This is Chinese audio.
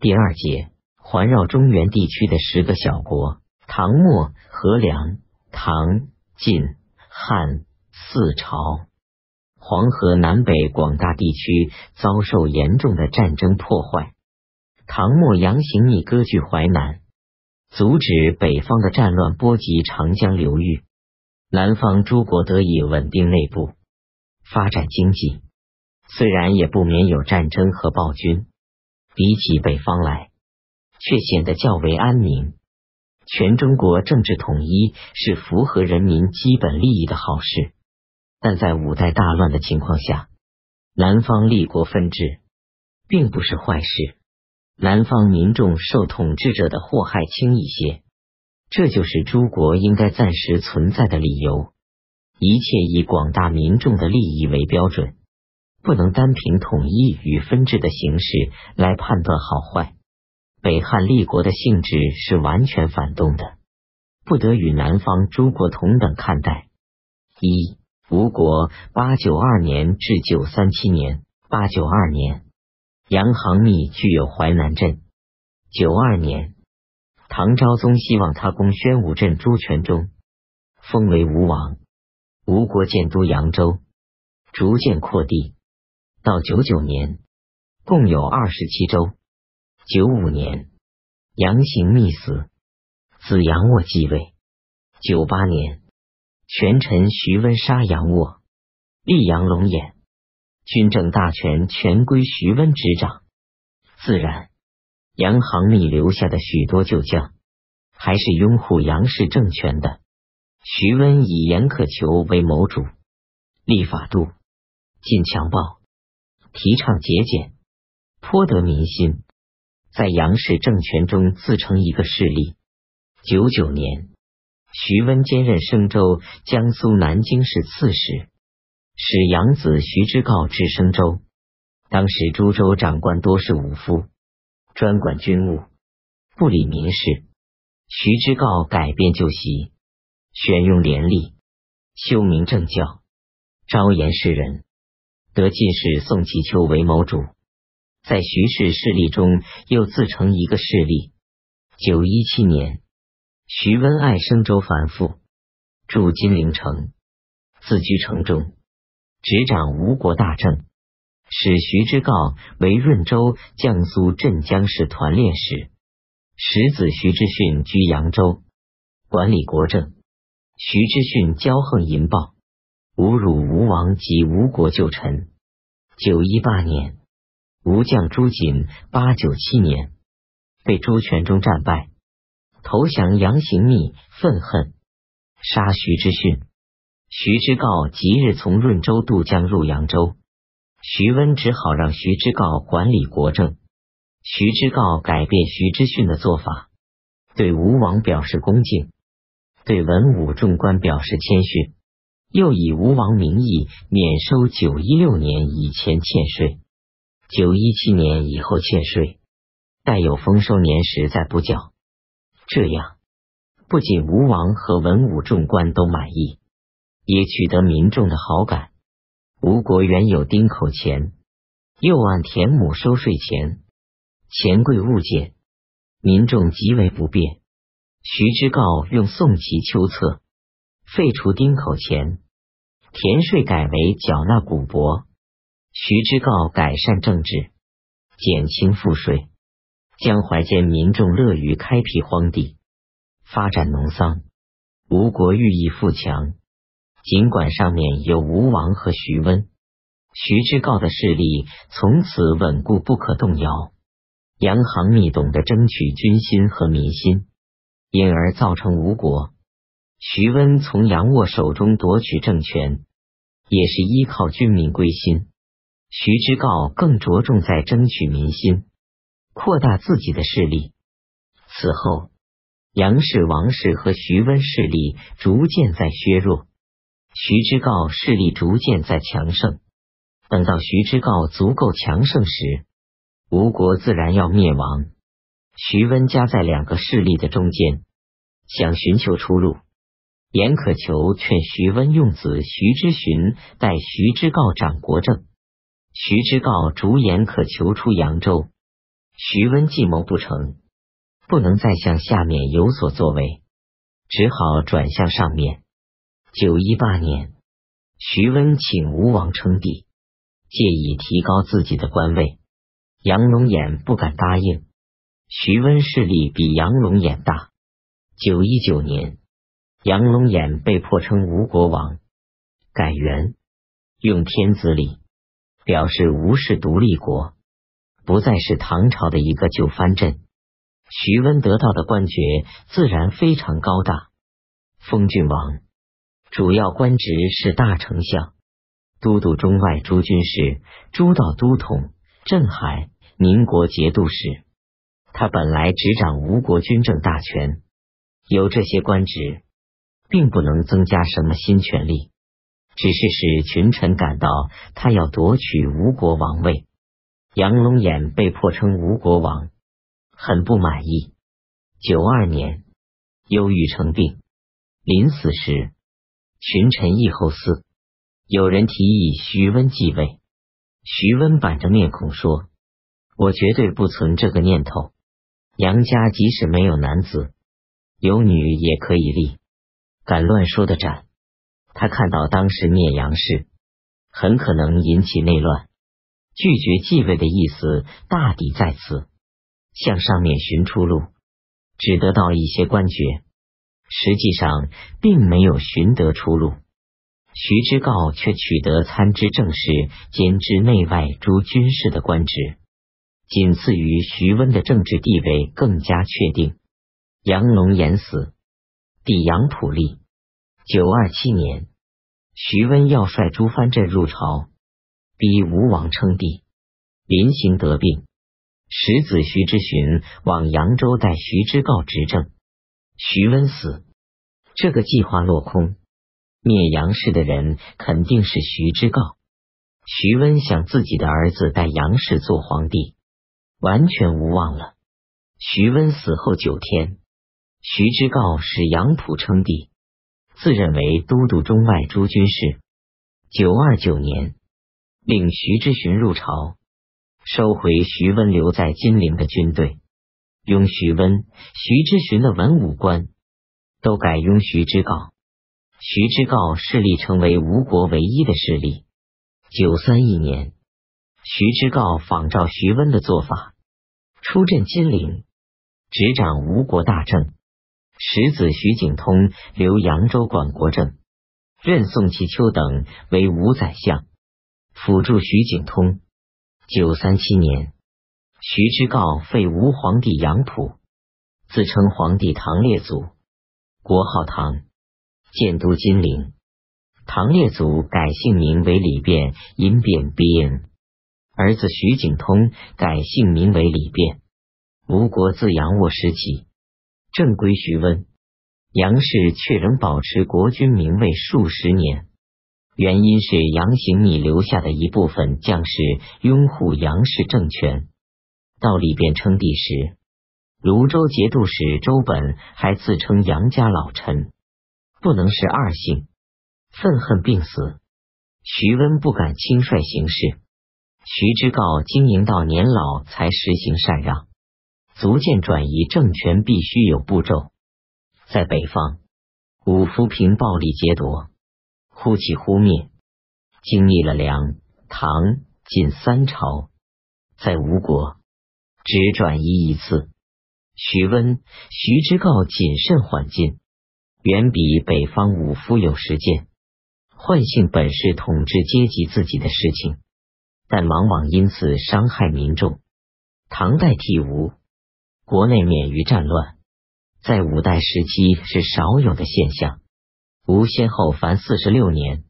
第二节，环绕中原地区的十个小国：唐末、河梁、唐、晋、汉四朝。黄河南北广大地区遭受严重的战争破坏。唐末，杨行密割据淮南，阻止北方的战乱波及长江流域。南方诸国得以稳定内部，发展经济，虽然也不免有战争和暴君，比起北方来，却显得较为安宁。全中国政治统一是符合人民基本利益的好事。但在五代大乱的情况下，南方立国分治并不是坏事。南方民众受统治者的祸害轻一些，这就是诸国应该暂时存在的理由。一切以广大民众的利益为标准，不能单凭统一与分治的形式来判断好坏。北汉立国的性质是完全反动的，不得与南方诸国同等看待。一吴国八九二年至九三七年，八九二年，杨行密具有淮南镇。九二年，唐昭宗希望他攻宣武镇朱全忠，封为吴王。吴国建都扬州，逐渐扩地。到九九年，共有二十七州。九五年，杨行密死，子杨沃继位。九八年。权臣徐温杀杨沃，立杨龙眼，军政大权全归徐温执掌。自然，杨行密留下的许多旧将，还是拥护杨氏政权的。徐温以严可求为谋主，立法度，禁强暴，提倡节俭，颇得民心，在杨氏政权中自成一个势力。九九年。徐温兼任生州、江苏南京市刺史，使养子徐之诰至生州。当时株洲长官多是武夫，专管军务，不理民事。徐之诰改变旧习，选用廉吏，修明政教，招贤士人，得进士宋其丘为谋主，在徐氏势力中又自成一个势力。九一七年。徐温爱生州繁复，住金陵城，自居城中，执掌吴国大政，使徐之诰为润州、江苏镇江市团练使，使子徐之训居扬州，管理国政。徐之训骄横淫暴，侮辱吴王及吴国旧臣。九一八年，吴将朱瑾八九七年被朱全忠战败。投降杨行密，愤恨杀徐之训。徐之诰即日从润州渡江入扬州，徐温只好让徐之诰管理国政。徐之诰改变徐之训的做法，对吴王表示恭敬，对文武众官表示谦逊，又以吴王名义免收九一六年以前欠税，九一七年以后欠税，待有丰收年时再补缴。这样，不仅吴王和文武众官都满意，也取得民众的好感。吴国原有丁口钱，又按田亩收税钱，钱贵物贱，民众极为不便。徐之诰用宋齐秋策，废除丁口钱，田税改为缴纳谷帛。徐之诰改善政治，减轻赋税。江淮间民众乐于开辟荒地，发展农桑，吴国愈益富强。尽管上面有吴王和徐温，徐之诰的势力从此稳固不可动摇。杨行密懂得争取军心和民心，因而造成吴国。徐温从杨沃手中夺取政权，也是依靠军民归心。徐之诰更着重在争取民心。扩大自己的势力。此后，杨氏、王氏和徐温势力逐渐在削弱，徐之诰势力逐渐在强盛。等到徐之诰足够强盛时，吴国自然要灭亡。徐温夹在两个势力的中间，想寻求出路。严可求劝徐温用子徐之询代徐之诰掌国政，徐之诰逐严可求出扬州。徐温计谋不成，不能再向下面有所作为，只好转向上面。九一八年，徐温请吴王称帝，借以提高自己的官位。杨龙眼不敢答应。徐温势力比杨龙眼大。九一九年，杨龙眼被迫称吴国王，改元，用天子礼，表示吴是独立国，不再是唐朝的一个旧藩镇。徐温得到的官爵自然非常高大，封郡王，主要官职是大丞相、都督中外诸军事、诸道都统、镇海、宁国节度使。他本来执掌吴国军政大权。有这些官职，并不能增加什么新权力，只是使群臣感到他要夺取吴国王位。杨龙眼被迫称吴国王，很不满意。九二年，忧郁成病，临死时，群臣议后嗣，有人提议徐温继位。徐温板着面孔说：“我绝对不存这个念头。杨家即使没有男子。”有女也可以立，敢乱说的斩。他看到当时灭杨氏很可能引起内乱，拒绝继位的意思大抵在此：向上面寻出路，只得到一些官爵，实际上并没有寻得出路。徐之诰却取得参知政事、兼知内外诸军事的官职，仅次于徐温的政治地位更加确定。杨龙言死，抵杨普立。九二七年，徐温要率诸藩镇入朝，逼吴王称帝。临行得病，使子徐之询往扬州代徐知诰执政。徐温死，这个计划落空。灭杨氏的人肯定是徐知诰。徐温想自己的儿子代杨氏做皇帝，完全无望了。徐温死后九天。徐知诰使杨溥称帝，自认为都督中外诸军事。九二九年，令徐知询入朝，收回徐温留在金陵的军队，拥徐温、徐知询的文武官都改拥徐知诰。徐知诰势力成为吴国唯一的势力。九三一年，徐知诰仿照徐温的做法，出镇金陵，执掌吴国大政。十子徐景通留扬州管国政，任宋其丘等为五宰相，辅助徐景通。九三七年，徐知诰废吴皇帝杨溥，自称皇帝唐列祖，国号唐，建都金陵。唐列祖改姓名为李变，因变变。儿子徐景通改姓名为李变。吴国自杨沃时起。正规徐温，杨氏却仍保持国君名位数十年。原因是杨行密留下的一部分将士拥护杨氏政权。到李变称帝时，泸州节度使周本还自称杨家老臣，不能是二姓，愤恨病死。徐温不敢轻率行事，徐知诰经营到年老才实行禅让。逐渐转移政权必须有步骤。在北方，武夫凭暴力劫夺，忽起忽灭，经历了梁、唐、晋三朝。在吴国，只转移一次。徐温、徐知诰谨慎缓进，远比北方武夫有实践，唤醒本是统治阶级自己的事情，但往往因此伤害民众。唐代替吴。国内免于战乱，在五代时期是少有的现象。吴先后凡四十六年，